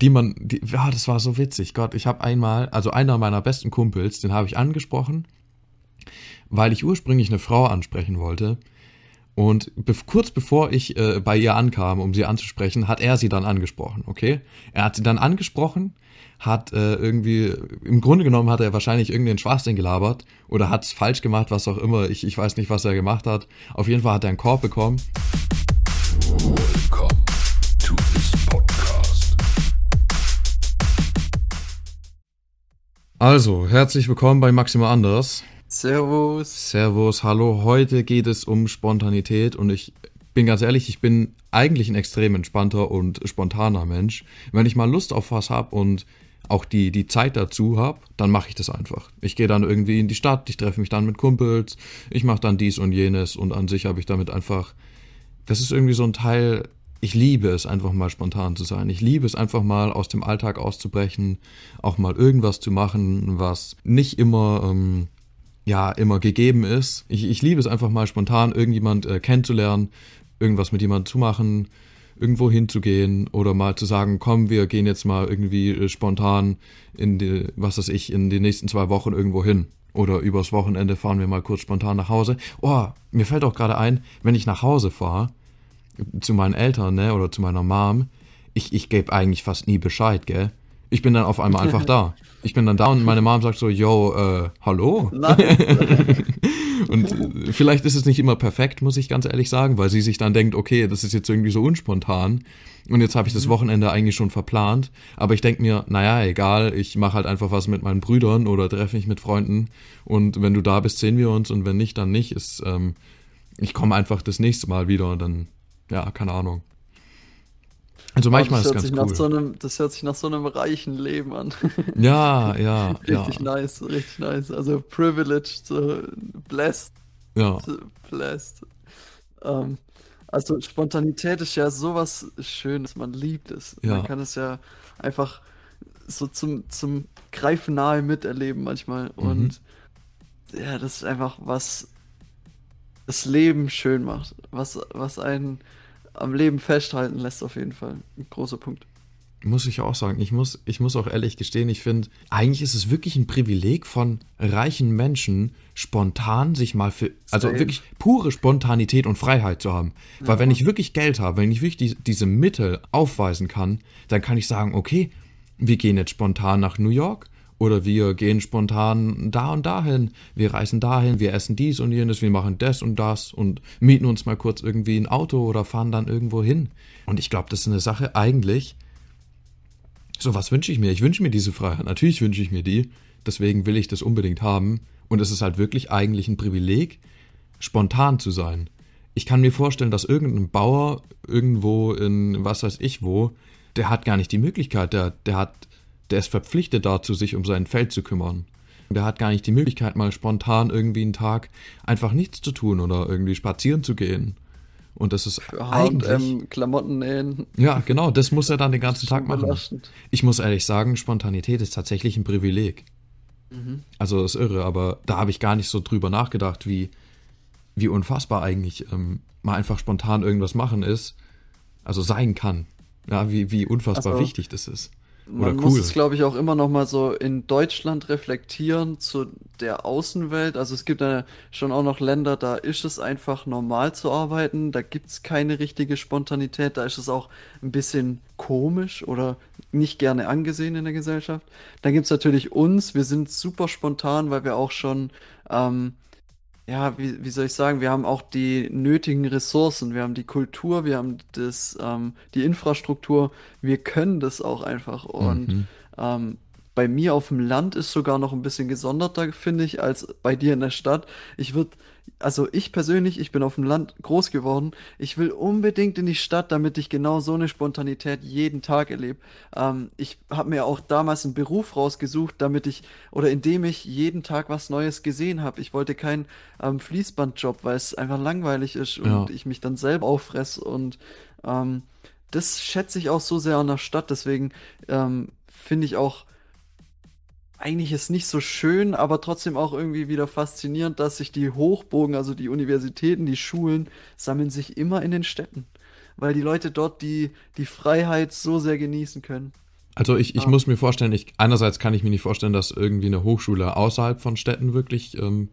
die man, die, ja, das war so witzig. Gott, ich habe einmal, also einer meiner besten Kumpels, den habe ich angesprochen, weil ich ursprünglich eine Frau ansprechen wollte. Und be kurz bevor ich äh, bei ihr ankam, um sie anzusprechen, hat er sie dann angesprochen, okay? Er hat sie dann angesprochen, hat äh, irgendwie, im Grunde genommen hat er wahrscheinlich irgendeinen Schwachsinn gelabert oder hat es falsch gemacht, was auch immer. Ich, ich weiß nicht, was er gemacht hat. Auf jeden Fall hat er einen Korb bekommen. Welcome Also, herzlich willkommen bei Maxima Anders. Servus. Servus, hallo. Heute geht es um Spontanität und ich bin ganz ehrlich, ich bin eigentlich ein extrem entspannter und spontaner Mensch. Wenn ich mal Lust auf was habe und auch die, die Zeit dazu habe, dann mache ich das einfach. Ich gehe dann irgendwie in die Stadt, ich treffe mich dann mit Kumpels, ich mache dann dies und jenes und an sich habe ich damit einfach, das ist irgendwie so ein Teil, ich liebe es einfach mal spontan zu sein. Ich liebe es einfach mal aus dem Alltag auszubrechen, auch mal irgendwas zu machen, was nicht immer ähm, ja immer gegeben ist. Ich, ich liebe es einfach mal spontan, irgendjemand äh, kennenzulernen, irgendwas mit jemandem zu machen, irgendwo hinzugehen oder mal zu sagen, komm, wir gehen jetzt mal irgendwie äh, spontan in die, was weiß ich, in die nächsten zwei Wochen irgendwo hin. Oder übers Wochenende fahren wir mal kurz spontan nach Hause. Oh, mir fällt auch gerade ein, wenn ich nach Hause fahre, zu meinen Eltern, ne, oder zu meiner Mom, ich, ich gebe eigentlich fast nie Bescheid, gell? Ich bin dann auf einmal einfach da. Ich bin dann da und meine Mom sagt so, yo, äh, hallo? und äh, vielleicht ist es nicht immer perfekt, muss ich ganz ehrlich sagen, weil sie sich dann denkt, okay, das ist jetzt irgendwie so unspontan und jetzt habe ich das mhm. Wochenende eigentlich schon verplant, aber ich denke mir, naja, egal, ich mache halt einfach was mit meinen Brüdern oder treffe mich mit Freunden und wenn du da bist, sehen wir uns und wenn nicht, dann nicht. Ist, ähm, ich komme einfach das nächste Mal wieder und dann, ja, keine Ahnung. Also manchmal ist es ganz cool. So einem, das hört sich nach so einem reichen Leben an. Ja, ja, richtig ja. nice, richtig nice. Also privileged, so blessed. Ja. Blessed. Ähm, also Spontanität ist ja sowas Schönes, man liebt es. Ja. Man kann es ja einfach so zum, zum Greifen nahe miterleben manchmal. Mhm. Und ja, das ist einfach was das Leben schön macht. Was, was einen am Leben festhalten lässt, auf jeden Fall. Ein großer Punkt. Muss ich auch sagen. Ich muss, ich muss auch ehrlich gestehen, ich finde, eigentlich ist es wirklich ein Privileg von reichen Menschen, spontan sich mal für, also Same. wirklich pure Spontanität und Freiheit zu haben. Weil Ja. wenn ich wirklich Geld habe, wenn ich wirklich die, diese Mittel aufweisen kann, dann kann ich sagen, okay, wir gehen jetzt spontan nach New York oder wir gehen spontan da und dahin, wir reisen dahin, wir essen dies und jenes, wir machen das und das und mieten uns mal kurz irgendwie ein Auto oder fahren dann irgendwo hin. Und ich glaube, das ist eine Sache eigentlich, so, was wünsche ich mir? Ich wünsche mir diese Freiheit. Natürlich wünsche ich mir die. Deswegen will ich das unbedingt haben. Und es ist halt wirklich eigentlich ein Privileg, spontan zu sein. Ich kann mir vorstellen, dass irgendein Bauer irgendwo in was weiß ich wo, der hat gar nicht die Möglichkeit, der, der hat, der ist verpflichtet dazu, sich um sein Feld zu kümmern. Der hat gar nicht die Möglichkeit, mal spontan irgendwie einen Tag einfach nichts zu tun oder irgendwie spazieren zu gehen. Und das ist Für eigentlich. H&M, Klamotten nähen. Ja, genau, das muss er dann den ganzen Tag machen. belastend. Ich muss ehrlich sagen, Spontanität ist tatsächlich ein Privileg. Mhm. Also ist irre, aber da habe ich gar nicht so drüber nachgedacht, wie, wie unfassbar eigentlich ähm, mal einfach spontan irgendwas machen ist. Also sein kann. Ja, wie, wie unfassbar Also, wichtig das ist. Man muss cool. es, glaube ich, auch immer noch mal so in Deutschland reflektieren zu der Außenwelt. Also es gibt ja schon auch noch Länder, da ist es einfach normal zu arbeiten. Da gibt es keine richtige Spontanität. Da ist es auch ein bisschen komisch oder nicht gerne angesehen in der Gesellschaft. Dann gibt es natürlich uns. Wir sind super spontan, weil wir auch schon ähm, ja, wie, wie soll ich sagen, wir haben auch die nötigen Ressourcen, wir haben die Kultur, wir haben das, ähm, die Infrastruktur, wir können das auch einfach. Und Mhm. ähm, bei mir auf dem Land ist sogar noch ein bisschen gesonderter, finde ich, als bei dir in der Stadt. Ich würde, also ich persönlich, ich bin auf dem Land groß geworden. Ich will unbedingt in die Stadt, damit ich genau so eine Spontanität jeden Tag erlebe. Ähm, ich habe mir auch damals einen Beruf rausgesucht, damit ich, oder indem ich jeden Tag was Neues gesehen habe. Ich wollte keinen ähm, Fließbandjob, weil es einfach langweilig ist Ja. und ich mich dann selber auffress und ähm, das schätze ich auch so sehr an der Stadt. Deswegen ähm, finde ich auch eigentlich ist nicht so schön, aber trotzdem auch irgendwie wieder faszinierend, dass sich die Hochburgen, also die Universitäten, die Schulen, sammeln sich immer in den Städten, weil die Leute dort die, die Freiheit so sehr genießen können. Also ich, ich Ah. muss mir vorstellen, ich, einerseits kann ich mir nicht vorstellen, dass irgendwie eine Hochschule außerhalb von Städten wirklich ähm,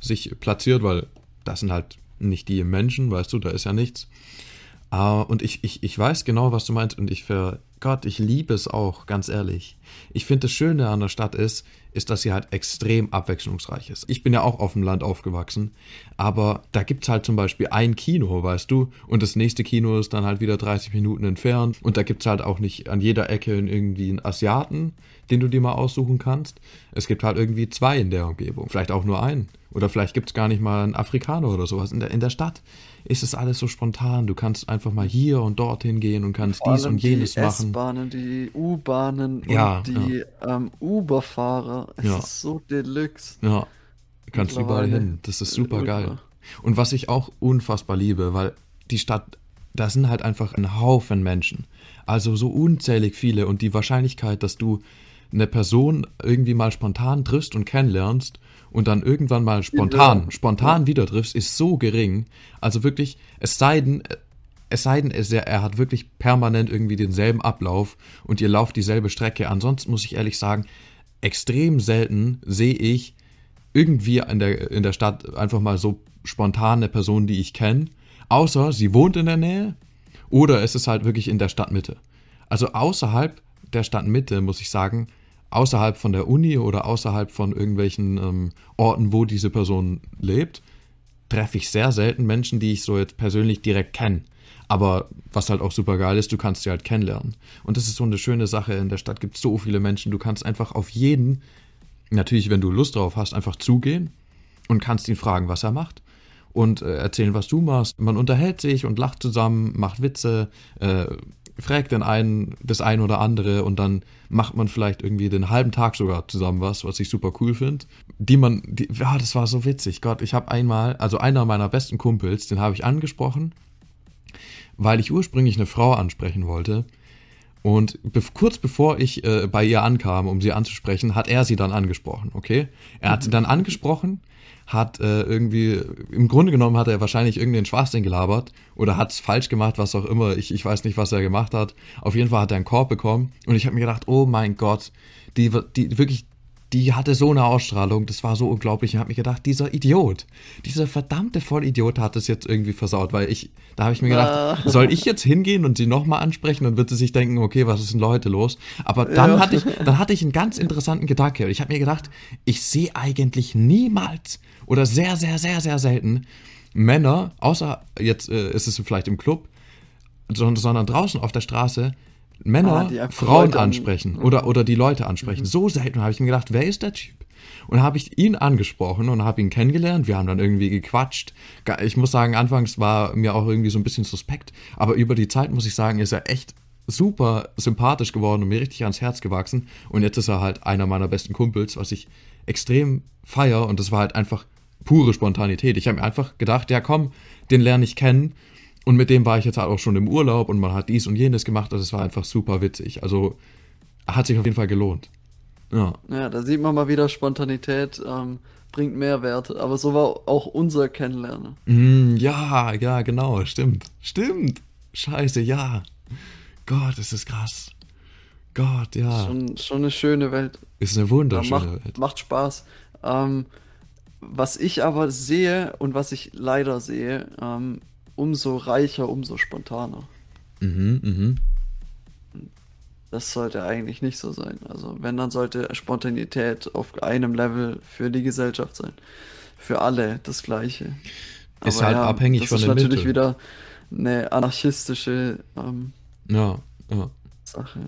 sich platziert, weil das sind halt nicht die Menschen, weißt du, da ist ja nichts. Ah, und ich, ich, ich weiß genau, was du meinst und ich ver Gott, ich liebe es auch, ganz ehrlich. Ich finde das Schöne an der Stadt ist, ist, dass sie halt extrem abwechslungsreich ist. Ich bin ja auch auf dem Land aufgewachsen, aber da gibt es halt zum Beispiel ein Kino, weißt du, und das nächste Kino ist dann halt wieder 30 Minuten entfernt und da gibt es halt auch nicht an jeder Ecke irgendwie einen Asiaten, den du dir mal aussuchen kannst. Es gibt halt irgendwie zwei in der Umgebung, vielleicht auch nur einen. Oder vielleicht gibt es gar nicht mal einen Afrikaner oder sowas. In der, in der Stadt ist es alles so spontan. Du kannst einfach mal hier und dorthin gehen und kannst dies und jenes machen. S-Bahnen, die U-Bahnen Ja, und die ähm, Uber-Fahrer. Es Ja. ist so deluxe. Ja, du kannst überall hin. Das ist super geil. Und was ich auch unfassbar liebe, weil die Stadt, da sind halt einfach ein Haufen Menschen. Also so unzählig viele und die Wahrscheinlichkeit, dass du eine Person irgendwie mal spontan triffst und kennenlernst und dann irgendwann mal spontan, Ja. spontan wieder triffst, ist so gering. Also wirklich, es sei denn, es sei denn, er hat wirklich permanent irgendwie denselben Ablauf und ihr lauft dieselbe Strecke. Ansonsten muss ich ehrlich sagen, extrem selten sehe ich irgendwie in der, in der Stadt einfach mal so spontan eine Person, die ich kenne. Außer sie wohnt in der Nähe oder es ist halt wirklich in der Stadtmitte. Also außerhalb der Stadtmitte, muss ich sagen, außerhalb von der Uni oder außerhalb von irgendwelchen ähm, Orten, wo diese Person lebt, treffe ich sehr selten Menschen, die ich so jetzt persönlich direkt kenne. Aber was halt auch super geil ist, du kannst sie halt kennenlernen. Und das ist so eine schöne Sache. In der Stadt gibt es so viele Menschen. Du kannst einfach auf jeden, natürlich, wenn du Lust drauf hast, einfach zugehen und kannst ihn fragen, was er macht. Und äh, erzählen, was du machst. Man unterhält sich und lacht zusammen, macht Witze, äh, fragt den einen das ein oder andere und dann macht man vielleicht irgendwie den halben Tag sogar zusammen was, was ich super cool finde. Die man, die, ja, das war so witzig. Gott, ich habe einmal, also einer meiner besten Kumpels, den habe ich angesprochen, weil ich ursprünglich eine Frau ansprechen wollte. Und be kurz bevor ich äh, bei ihr ankam, um sie anzusprechen, hat er sie dann angesprochen, okay? Er hat sie dann angesprochen, hat äh, irgendwie, im Grunde genommen hat er wahrscheinlich irgendeinen Schwachsinn gelabert oder hat es falsch gemacht, was auch immer. Ich, ich weiß nicht, was er gemacht hat. Auf jeden Fall hat er einen Korb bekommen und ich habe mir gedacht, oh mein Gott, die, die wirklich, die hatte so eine Ausstrahlung, das war so unglaublich. Ich habe mir gedacht, dieser Idiot, dieser verdammte Vollidiot hat es jetzt irgendwie versaut, weil ich, da habe ich mir gedacht, Ah. soll ich jetzt hingehen und sie nochmal ansprechen, dann wird sie sich denken, okay, was ist denn heute los? Aber dann Ja. hatte ich, dann hatte ich einen ganz interessanten Gedanke. Ich habe mir gedacht, ich sehe eigentlich niemals oder sehr, sehr, sehr, sehr selten Männer, außer jetzt äh, ist es vielleicht im Club, sondern draußen auf der Straße, Männer Ah, Frauen Leute an- ansprechen oder, oder die Leute ansprechen. So selten habe ich mir gedacht, wer ist der Typ? Und habe ich ihn angesprochen und habe ihn kennengelernt. Wir haben dann irgendwie gequatscht. Ich muss sagen, anfangs war mir auch irgendwie so ein bisschen suspekt. Aber über die Zeit, muss ich sagen, ist er echt super sympathisch geworden und mir richtig ans Herz gewachsen. Und jetzt ist er halt einer meiner besten Kumpels, was ich extrem feier. Und das war halt einfach pure Spontanität. Ich habe mir einfach gedacht, ja komm, den lerne ich kennen. Und mit dem war ich jetzt halt auch schon im Urlaub und man hat dies und jenes gemacht. Also es war einfach super witzig. Also hat sich auf jeden Fall gelohnt. Ja. Ja, da sieht man mal wieder Spontanität ähm, bringt Mehrwert. Aber so war auch unser Kennenlernen. Mm, ja, ja, genau, stimmt. Stimmt. Scheiße, ja. Gott, ist das krass. Gott, ja. Schon, schon eine schöne Welt. Ist eine Ja, wunderschöne macht, Welt. macht Spaß. Ähm, was ich aber sehe und was ich leider sehe, ähm, umso reicher, umso spontaner. Mhm, mhm. Das sollte eigentlich nicht so sein. Also wenn, dann sollte Spontanität auf einem Level für die Gesellschaft sein. Für alle das Gleiche. Ist halt abhängig das von ist den natürlich Mitteln. wieder eine anarchistische ähm, Ja, ja. Sache.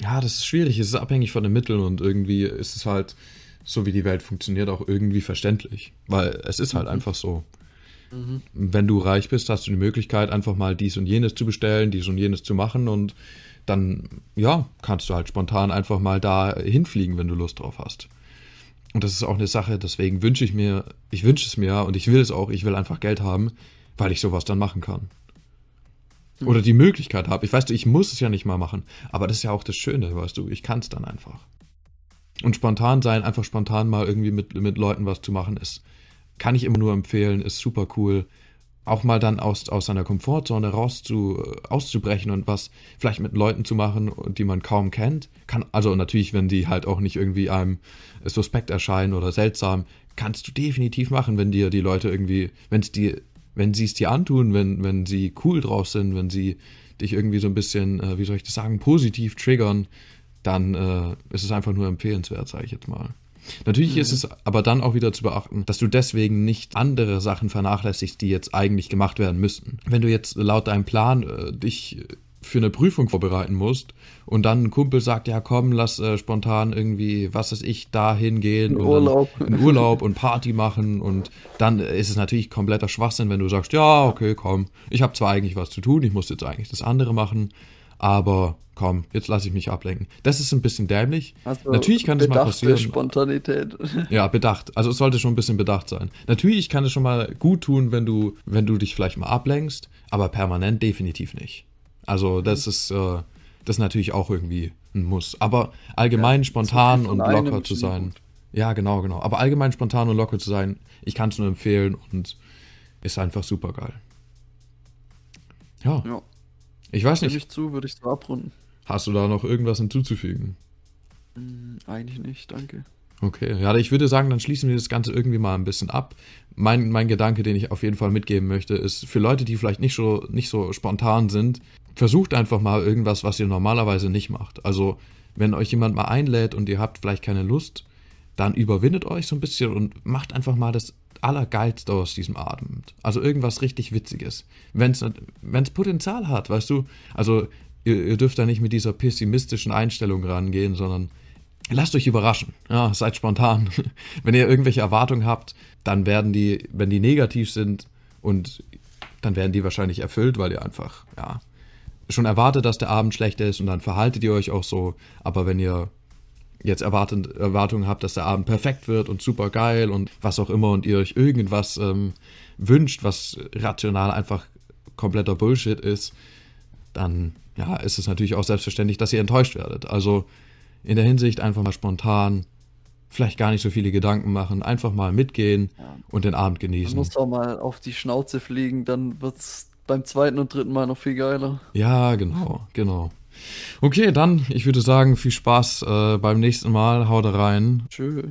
Ja, das ist schwierig. Es ist abhängig von den Mitteln und irgendwie ist es halt, so wie die Welt funktioniert, auch irgendwie verständlich. Weil es ist halt einfach so. Mhm. Wenn du reich bist, hast du die Möglichkeit, einfach mal dies und jenes zu bestellen, dies und jenes zu machen und dann, ja, kannst du halt spontan einfach mal da hinfliegen, wenn du Lust drauf hast. Und das ist auch eine Sache, deswegen wünsche ich mir, ich wünsche es mir und ich will es auch, ich will einfach Geld haben, weil ich sowas dann machen kann. Oder die Möglichkeit habe. Ich weiß, ich muss es ja nicht mal machen, aber das ist ja auch das Schöne, weißt du, ich kann es dann einfach. Und spontan sein, einfach spontan mal irgendwie mit, mit Leuten was zu machen, ist, kann ich immer nur empfehlen, ist super cool. auch mal dann aus, aus seiner Komfortzone raus zu, auszubrechen und was vielleicht mit Leuten zu machen, die man kaum kennt. Kann, also natürlich, wenn die halt auch nicht irgendwie einem suspekt erscheinen oder seltsam, kannst du definitiv machen, wenn dir die Leute irgendwie, wenn es dir, wenn sie es dir antun, wenn, wenn sie cool drauf sind, wenn sie dich irgendwie so ein bisschen, äh, wie soll ich das sagen, positiv triggern, dann äh, ist es einfach nur empfehlenswert, sage ich jetzt mal. Natürlich mhm. ist es aber dann auch wieder zu beachten, dass du deswegen nicht andere Sachen vernachlässigst, die jetzt eigentlich gemacht werden müssten. Wenn du jetzt laut deinem Plan äh, dich für eine Prüfung vorbereiten musst und dann ein Kumpel sagt, ja komm, lass äh, spontan irgendwie, was weiß ich, da hingehen in Urlaub. in Urlaub und Party machen und dann ist es natürlich kompletter Schwachsinn, wenn du sagst, ja, okay, komm, ich habe zwar eigentlich was zu tun, ich muss jetzt eigentlich das andere machen, aber komm, jetzt lasse ich mich ablenken. Das ist ein bisschen dämlich. Also Natürlich kann das mal passieren. Spontanität. Ja, bedacht. Also es sollte schon ein bisschen bedacht sein. Natürlich kann es schon mal gut tun, wenn du, wenn du dich vielleicht mal ablenkst, aber permanent definitiv nicht. Also das mhm. ist, äh, das ist natürlich auch irgendwie ein Muss. Aber allgemein ja, spontan und locker zu sein. Ja, genau, genau. Aber allgemein spontan und locker zu sein, ich kann es nur empfehlen und ist einfach super geil. Ja. ja. Ich weiß nicht. Ich zu, würde ich so abrunden. Hast du da noch irgendwas hinzuzufügen? Hm, eigentlich nicht, danke. Okay, ja, ich würde sagen, dann schließen wir das Ganze irgendwie mal ein bisschen ab. Mein, mein Gedanke, den ich auf jeden Fall mitgeben möchte, ist für Leute, die vielleicht nicht so, nicht so spontan sind, versucht einfach mal irgendwas, was ihr normalerweise nicht macht. Also, wenn euch jemand mal einlädt und ihr habt vielleicht keine Lust, dann überwindet euch so ein bisschen und macht einfach mal das Allergeilste aus diesem Abend. Also irgendwas richtig Witziges. Wenn es Potenzial hat, weißt du. Also ihr, ihr, dürft da nicht mit dieser pessimistischen Einstellung rangehen, sondern lasst euch überraschen. Ja, seid spontan. wenn ihr irgendwelche Erwartungen habt, dann werden die, wenn die negativ sind und dann werden die wahrscheinlich erfüllt, weil ihr einfach, ja, schon erwartet, dass der Abend schlecht ist und dann verhaltet ihr euch auch so. Aber wenn ihr jetzt erwartet, Erwartungen habt, dass der Abend perfekt wird und super geil und was auch immer und ihr euch irgendwas ähm, wünscht, was rational einfach kompletter Bullshit ist, dann ja, ist es natürlich auch selbstverständlich, dass ihr enttäuscht werdet. Also in der Hinsicht einfach mal spontan, vielleicht gar nicht so viele Gedanken machen, einfach mal mitgehen ja. und den Abend genießen. Man muss auch mal auf die Schnauze fliegen, dann wird es beim zweiten und dritten Mal noch viel geiler. Ja, genau, genau. Okay, dann, ich würde sagen, viel Spaß äh, beim nächsten Mal. Haut rein. Tschüss.